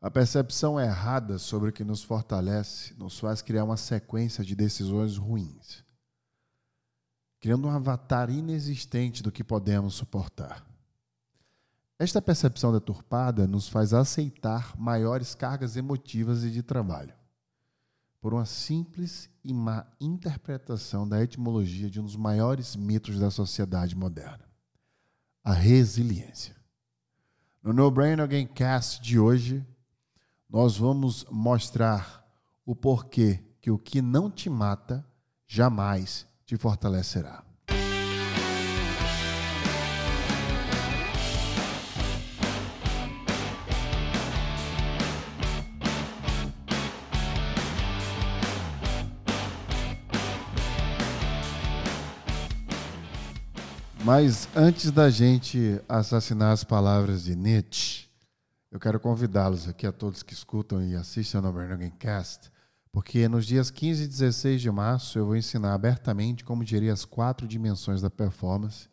A percepção errada sobre o que nos fortalece nos faz criar uma sequência de decisões ruins, criando um avatar inexistente do que podemos suportar. Esta percepção deturpada nos faz aceitar maiores cargas emotivas e de trabalho, por uma simples e má interpretação da etimologia de um dos maiores mitos da sociedade moderna: a resiliência. No No Brain Again Cast de hoje, nós vamos mostrar o porquê que o que não te mata jamais te fortalecerá. Mas antes da gente assassinar as palavras de Nietzsche, eu quero convidá-los aqui a todos que escutam e assistem ao Bernogan Cast, porque nos dias 15 e 16 de março eu vou ensinar abertamente como gerir as quatro dimensões da performance,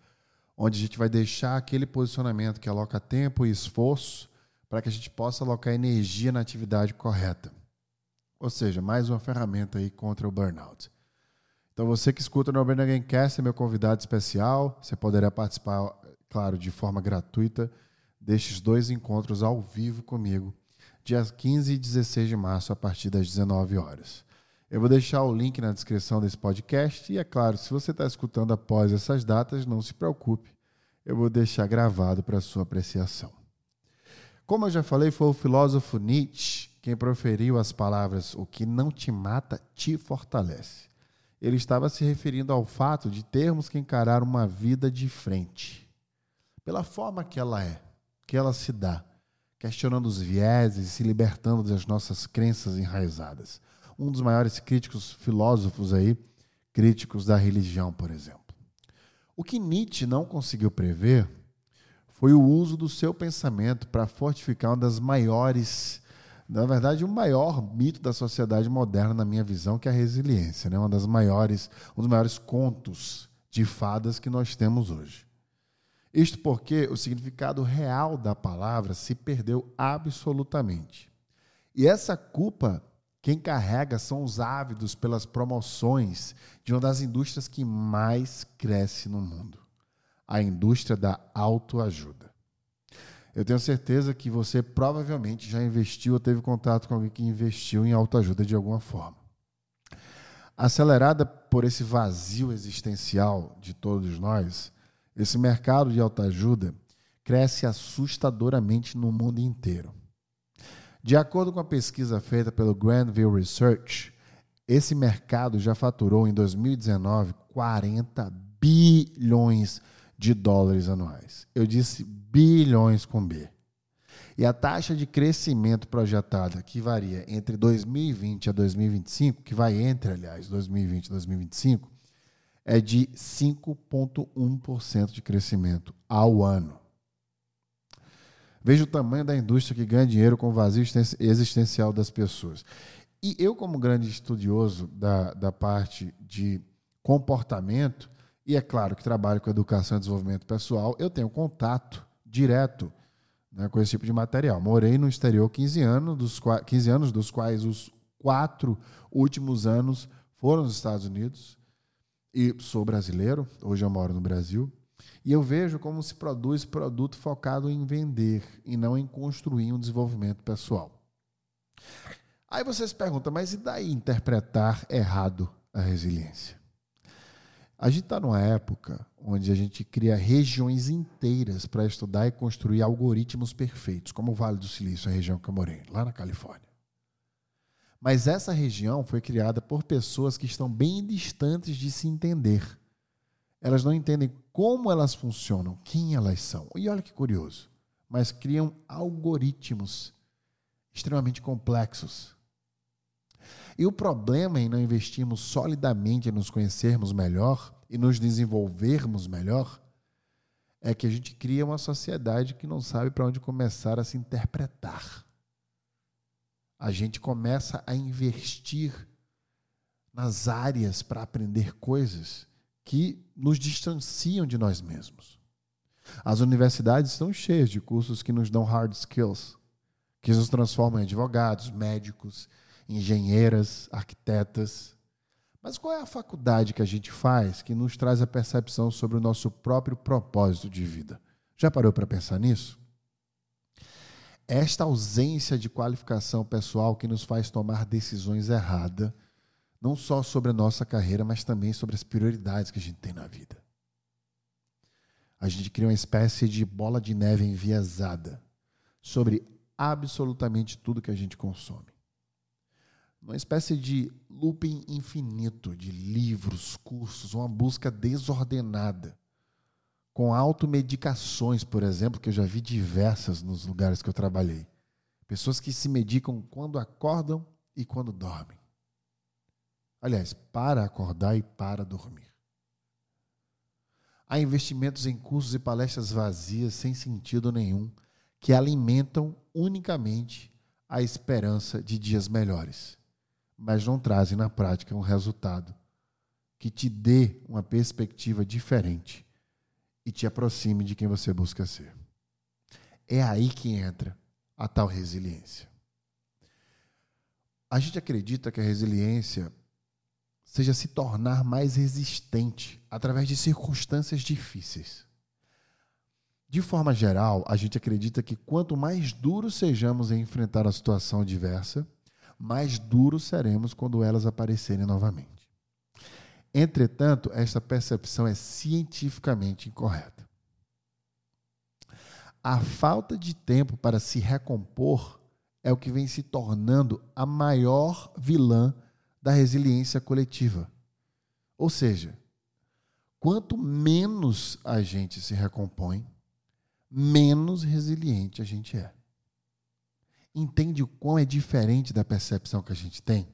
onde a gente vai deixar aquele posicionamento que aloca tempo e esforço para que a gente possa alocar energia na atividade correta. Ou seja, mais uma ferramenta aí contra o burnout. Então você que escuta no Bernogan Cast é meu convidado especial, você poderá participar, claro, de forma gratuita destes dois encontros ao vivo comigo, dias 15 e 16 de março, a partir das 19 horas. Eu vou deixar o link na descrição desse podcast e, é claro, se você está escutando após essas datas, não se preocupe, eu vou deixar gravado para sua apreciação. Como eu já falei, foi o filósofo Nietzsche quem proferiu as palavras: O que não te mata te fortalece. Ele estava se referindo ao fato de termos que encarar uma vida de frente, pela forma que ela é que ela se dá, questionando os vieses e se libertando das nossas crenças enraizadas. Um dos maiores críticos filósofos aí, críticos da religião, por exemplo. O que Nietzsche não conseguiu prever foi o uso do seu pensamento para fortificar uma das maiores, na verdade, o maior mito da sociedade moderna, na minha visão, que é a resiliência, né? uma das maiores, um dos maiores contos de fadas que nós temos hoje. Isto porque o significado real da palavra se perdeu absolutamente. E essa culpa, quem carrega são os ávidos pelas promoções de uma das indústrias que mais cresce no mundo a indústria da autoajuda. Eu tenho certeza que você provavelmente já investiu ou teve contato com alguém que investiu em autoajuda de alguma forma. Acelerada por esse vazio existencial de todos nós, esse mercado de autoajuda cresce assustadoramente no mundo inteiro. De acordo com a pesquisa feita pelo Grandville Research, esse mercado já faturou em 2019 40 bilhões de dólares anuais. Eu disse bilhões com B. E a taxa de crescimento projetada, que varia entre 2020 a 2025, que vai entre, aliás, 2020 e 2025, é de 5,1% de crescimento ao ano. Veja o tamanho da indústria que ganha dinheiro com o vazio existencial das pessoas. E eu, como grande estudioso da, da parte de comportamento, e é claro que trabalho com educação e desenvolvimento pessoal, eu tenho contato direto né, com esse tipo de material. Morei no exterior 15 anos, dos, 15 anos, dos quais os quatro últimos anos foram nos Estados Unidos e sou brasileiro, hoje eu moro no Brasil, e eu vejo como se produz produto focado em vender e não em construir um desenvolvimento pessoal. Aí você se pergunta, mas e daí interpretar errado a resiliência? A gente está numa época onde a gente cria regiões inteiras para estudar e construir algoritmos perfeitos, como o Vale do Silício, a região que eu morei, lá na Califórnia. Mas essa região foi criada por pessoas que estão bem distantes de se entender. Elas não entendem como elas funcionam, quem elas são. E olha que curioso. Mas criam algoritmos extremamente complexos. E o problema em não investirmos solidamente em nos conhecermos melhor e nos desenvolvermos melhor é que a gente cria uma sociedade que não sabe para onde começar a se interpretar a gente começa a investir nas áreas para aprender coisas que nos distanciam de nós mesmos. As universidades estão cheias de cursos que nos dão hard skills, que nos transformam em advogados, médicos, engenheiras, arquitetas. Mas qual é a faculdade que a gente faz que nos traz a percepção sobre o nosso próprio propósito de vida? Já parou para pensar nisso? Esta ausência de qualificação pessoal que nos faz tomar decisões erradas, não só sobre a nossa carreira, mas também sobre as prioridades que a gente tem na vida. A gente cria uma espécie de bola de neve enviesada sobre absolutamente tudo que a gente consome. Uma espécie de looping infinito de livros, cursos, uma busca desordenada com automedicações, por exemplo, que eu já vi diversas nos lugares que eu trabalhei. Pessoas que se medicam quando acordam e quando dormem. Aliás, para acordar e para dormir. Há investimentos em cursos e palestras vazias sem sentido nenhum que alimentam unicamente a esperança de dias melhores, mas não trazem na prática um resultado que te dê uma perspectiva diferente e te aproxime de quem você busca ser. É aí que entra a tal resiliência. A gente acredita que a resiliência seja se tornar mais resistente através de circunstâncias difíceis. De forma geral, a gente acredita que quanto mais duros sejamos em enfrentar a situação adversa, mais duros seremos quando elas aparecerem novamente. Entretanto, esta percepção é cientificamente incorreta. A falta de tempo para se recompor é o que vem se tornando a maior vilã da resiliência coletiva. Ou seja, quanto menos a gente se recompõe, menos resiliente a gente é. Entende o quão é diferente da percepção que a gente tem?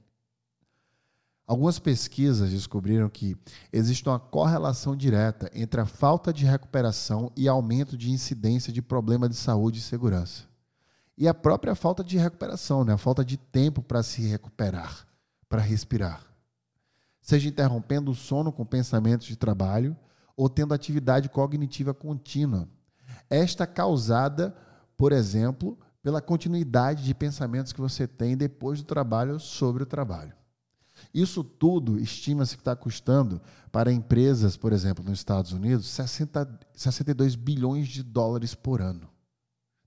Algumas pesquisas descobriram que existe uma correlação direta entre a falta de recuperação e aumento de incidência de problema de saúde e segurança. E a própria falta de recuperação, né? a falta de tempo para se recuperar, para respirar. Seja interrompendo o sono com pensamentos de trabalho ou tendo atividade cognitiva contínua. Esta causada, por exemplo, pela continuidade de pensamentos que você tem depois do trabalho sobre o trabalho. Isso tudo estima-se que está custando para empresas, por exemplo, nos Estados Unidos, 60, 62 bilhões de dólares por ano.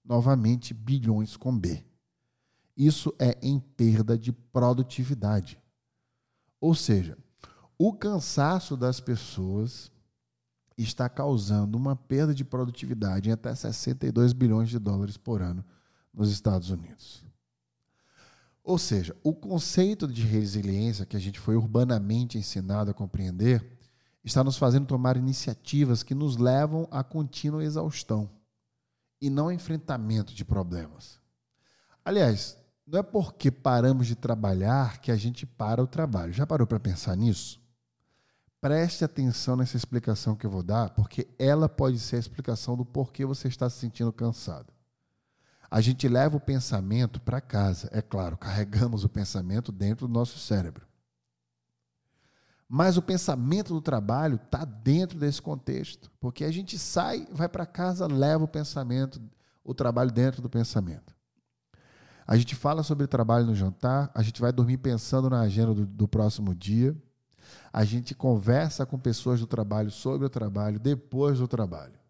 Novamente, bilhões com B. Isso é em perda de produtividade. Ou seja, o cansaço das pessoas está causando uma perda de produtividade em até 62 bilhões de dólares por ano nos Estados Unidos. Ou seja, o conceito de resiliência que a gente foi urbanamente ensinado a compreender está nos fazendo tomar iniciativas que nos levam à contínua exaustão e não ao enfrentamento de problemas. Aliás, não é porque paramos de trabalhar que a gente para o trabalho. Já parou para pensar nisso? Preste atenção nessa explicação que eu vou dar, porque ela pode ser a explicação do porquê você está se sentindo cansado. A gente leva o pensamento para casa, é claro, carregamos o pensamento dentro do nosso cérebro. Mas o pensamento do trabalho está dentro desse contexto, porque a gente sai, vai para casa, leva o pensamento, o trabalho dentro do pensamento. A gente fala sobre trabalho no jantar, a gente vai dormir pensando na agenda do, do próximo dia, a gente conversa com pessoas do trabalho sobre o trabalho depois do trabalho.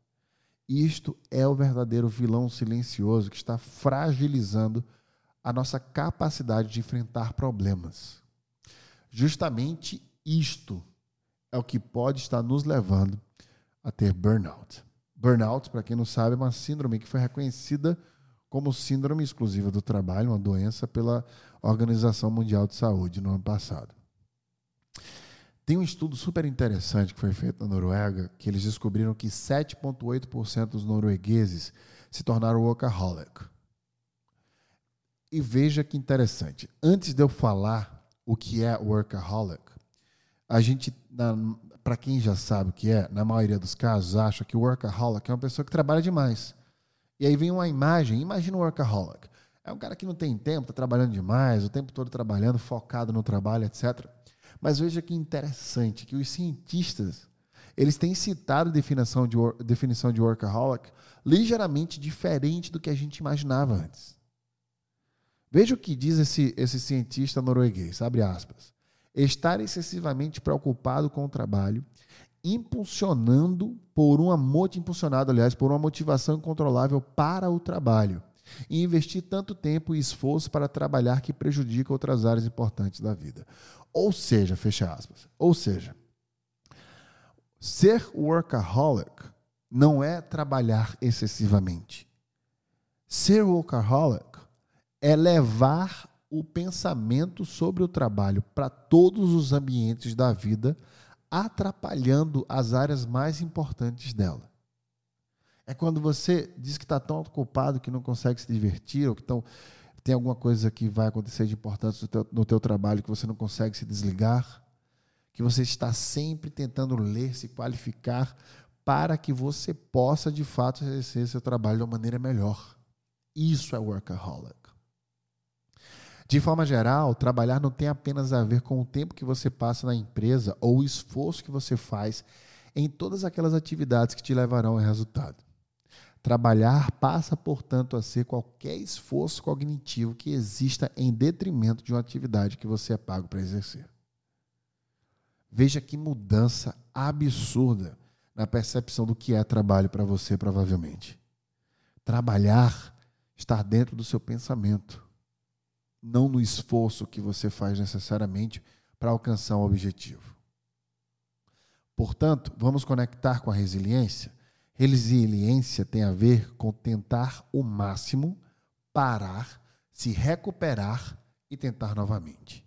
Isto é o verdadeiro vilão silencioso que está fragilizando a nossa capacidade de enfrentar problemas. Justamente isto é o que pode estar nos levando a ter burnout. Burnout, para quem não sabe, é uma síndrome que foi reconhecida como síndrome exclusiva do trabalho, uma doença pela Organização Mundial de Saúde no ano passado. Tem um estudo super interessante que foi feito na Noruega, que eles descobriram que 7,8% dos noruegueses se tornaram workaholic. E veja que interessante. Antes de eu falar o que é workaholic, a gente, para quem já sabe o que é, na maioria dos casos, acha que o workaholic é uma pessoa que trabalha demais. E aí vem uma imagem, imagina o workaholic. É um cara que não tem tempo, está trabalhando demais, o tempo todo trabalhando, focado no trabalho, etc. Mas veja que interessante que os cientistas eles têm citado a definição de, definição de workaholic ligeiramente diferente do que a gente imaginava antes. Veja o que diz esse, esse cientista norueguês, abre aspas. Estar excessivamente preocupado com o trabalho, impulsionando por uma impulsionado, aliás, por uma motivação incontrolável para o trabalho e investir tanto tempo e esforço para trabalhar que prejudica outras áreas importantes da vida. Ou seja, fecha aspas. Ou seja, ser workaholic não é trabalhar excessivamente. Ser workaholic é levar o pensamento sobre o trabalho para todos os ambientes da vida, atrapalhando as áreas mais importantes dela. É quando você diz que está tão ocupado que não consegue se divertir, ou que tão, tem alguma coisa que vai acontecer de importante no teu, no teu trabalho que você não consegue se desligar, que você está sempre tentando ler, se qualificar, para que você possa, de fato, exercer seu trabalho de uma maneira melhor. Isso é workaholic. De forma geral, trabalhar não tem apenas a ver com o tempo que você passa na empresa ou o esforço que você faz em todas aquelas atividades que te levarão ao resultado. Trabalhar passa, portanto, a ser qualquer esforço cognitivo que exista em detrimento de uma atividade que você é pago para exercer. Veja que mudança absurda na percepção do que é trabalho para você, provavelmente. Trabalhar está dentro do seu pensamento, não no esforço que você faz necessariamente para alcançar um objetivo. Portanto, vamos conectar com a resiliência. Resiliência tem a ver com tentar o máximo, parar, se recuperar e tentar novamente.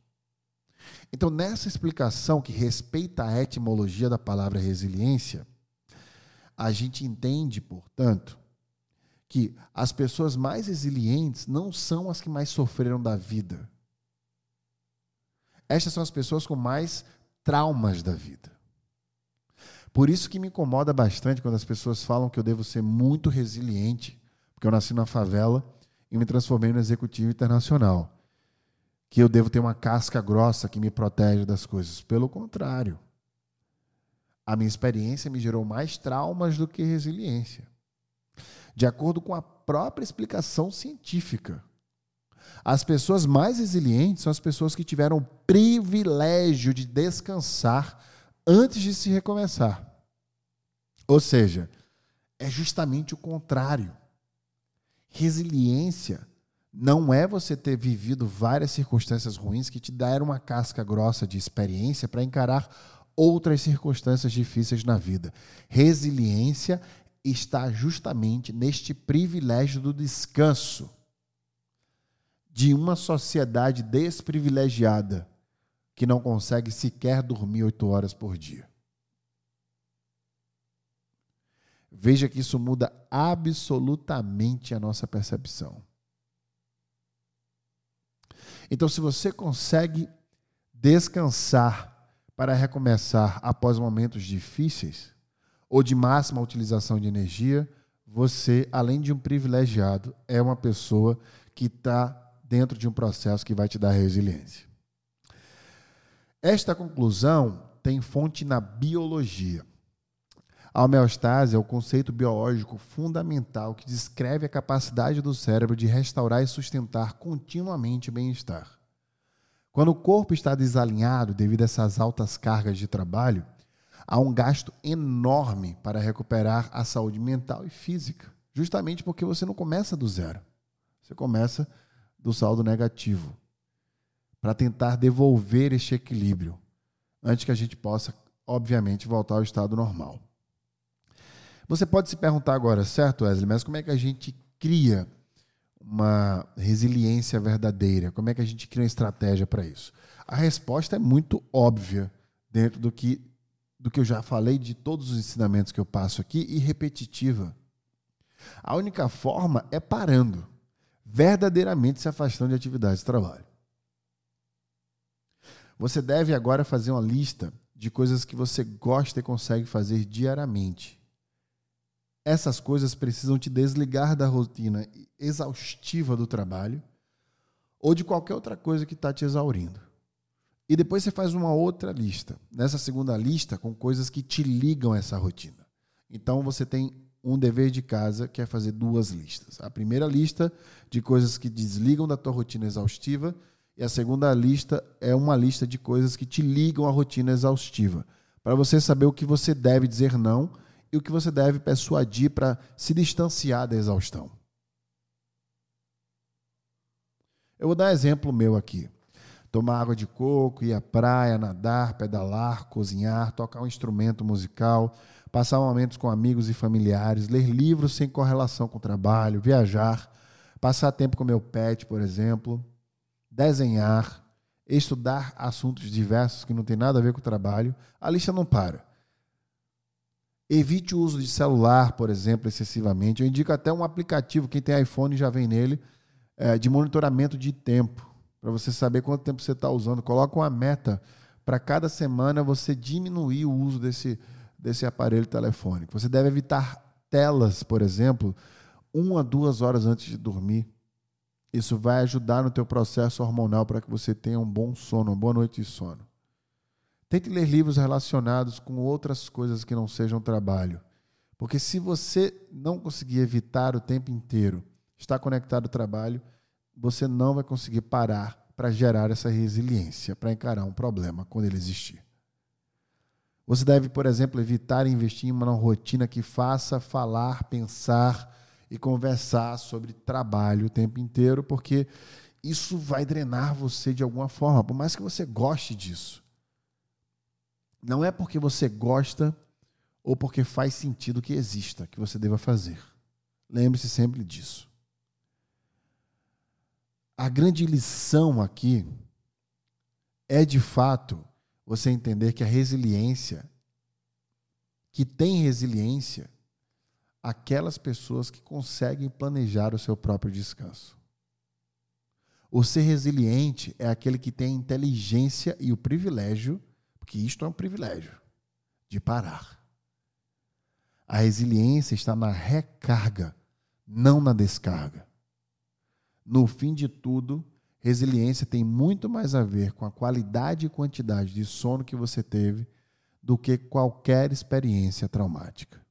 Então, nessa explicação que respeita a etimologia da palavra resiliência, a gente entende, portanto, que as pessoas mais resilientes não são as que mais sofreram da vida. Estas são as pessoas com mais traumas da vida. Por isso que me incomoda bastante quando as pessoas falam que eu devo ser muito resiliente, porque eu nasci na favela e me transformei no executivo internacional. Que eu devo ter uma casca grossa que me protege das coisas. Pelo contrário. A minha experiência me gerou mais traumas do que resiliência. De acordo com a própria explicação científica. As pessoas mais resilientes são as pessoas que tiveram o privilégio de descansar antes de se recomeçar. Ou seja, é justamente o contrário. Resiliência não é você ter vivido várias circunstâncias ruins que te deram uma casca grossa de experiência para encarar outras circunstâncias difíceis na vida. Resiliência está justamente neste privilégio do descanso de uma sociedade desprivilegiada que não consegue sequer dormir oito horas por dia. Veja que isso muda absolutamente a nossa percepção. Então, se você consegue descansar para recomeçar após momentos difíceis ou de máxima utilização de energia, você, além de um privilegiado, é uma pessoa que está dentro de um processo que vai te dar resiliência. Esta conclusão tem fonte na biologia. A homeostase é o conceito biológico fundamental que descreve a capacidade do cérebro de restaurar e sustentar continuamente o bem-estar. Quando o corpo está desalinhado devido a essas altas cargas de trabalho, há um gasto enorme para recuperar a saúde mental e física, justamente porque você não começa do zero. Você começa do saldo negativo, para tentar devolver este equilíbrio, antes que a gente possa, obviamente, voltar ao estado normal. Você pode se perguntar agora, certo, Wesley, mas como é que a gente cria uma resiliência verdadeira? Como é que a gente cria uma estratégia para isso? A resposta é muito óbvia dentro do que, do que eu já falei de todos os ensinamentos que eu passo aqui e repetitiva. A única forma é parando, verdadeiramente se afastando de atividades de trabalho. Você deve agora fazer uma lista de coisas que você gosta e consegue fazer diariamente essas coisas precisam te desligar da rotina exaustiva do trabalho ou de qualquer outra coisa que está te exaurindo. E depois você faz uma outra lista. Nessa segunda lista, com coisas que te ligam a essa rotina. Então você tem um dever de casa que é fazer duas listas. A primeira lista de coisas que desligam da tua rotina exaustiva e a segunda lista é uma lista de coisas que te ligam à rotina exaustiva, para você saber o que você deve dizer não e o que você deve persuadir para se distanciar da exaustão. Eu vou dar exemplo meu aqui. Tomar água de coco, ir à praia, nadar, pedalar, cozinhar, tocar um instrumento musical, passar momentos com amigos e familiares, ler livros sem correlação com o trabalho, viajar, passar tempo com meu pet, por exemplo, desenhar, estudar assuntos diversos que não tem nada a ver com o trabalho. A lista não para. Evite o uso de celular, por exemplo, excessivamente. Eu indico até um aplicativo, quem tem iPhone já vem nele, é, de monitoramento de tempo, para você saber quanto tempo você está usando. Coloca uma meta para cada semana você diminuir o uso desse, desse aparelho telefônico. Você deve evitar telas, por exemplo, uma, duas horas antes de dormir. Isso vai ajudar no teu processo hormonal para que você tenha um bom sono, uma boa noite de sono. Tente ler livros relacionados com outras coisas que não sejam trabalho. Porque se você não conseguir evitar o tempo inteiro estar conectado ao trabalho, você não vai conseguir parar para gerar essa resiliência, para encarar um problema quando ele existir. Você deve, por exemplo, evitar investir em uma rotina que faça falar, pensar e conversar sobre trabalho o tempo inteiro, porque isso vai drenar você de alguma forma, por mais que você goste disso. Não é porque você gosta ou porque faz sentido que exista que você deva fazer. Lembre-se sempre disso. A grande lição aqui é de fato você entender que a resiliência, que tem resiliência, aquelas pessoas que conseguem planejar o seu próprio descanso. O ser resiliente é aquele que tem a inteligência e o privilégio porque isto é um privilégio de parar. A resiliência está na recarga, não na descarga. No fim de tudo, resiliência tem muito mais a ver com a qualidade e quantidade de sono que você teve do que qualquer experiência traumática.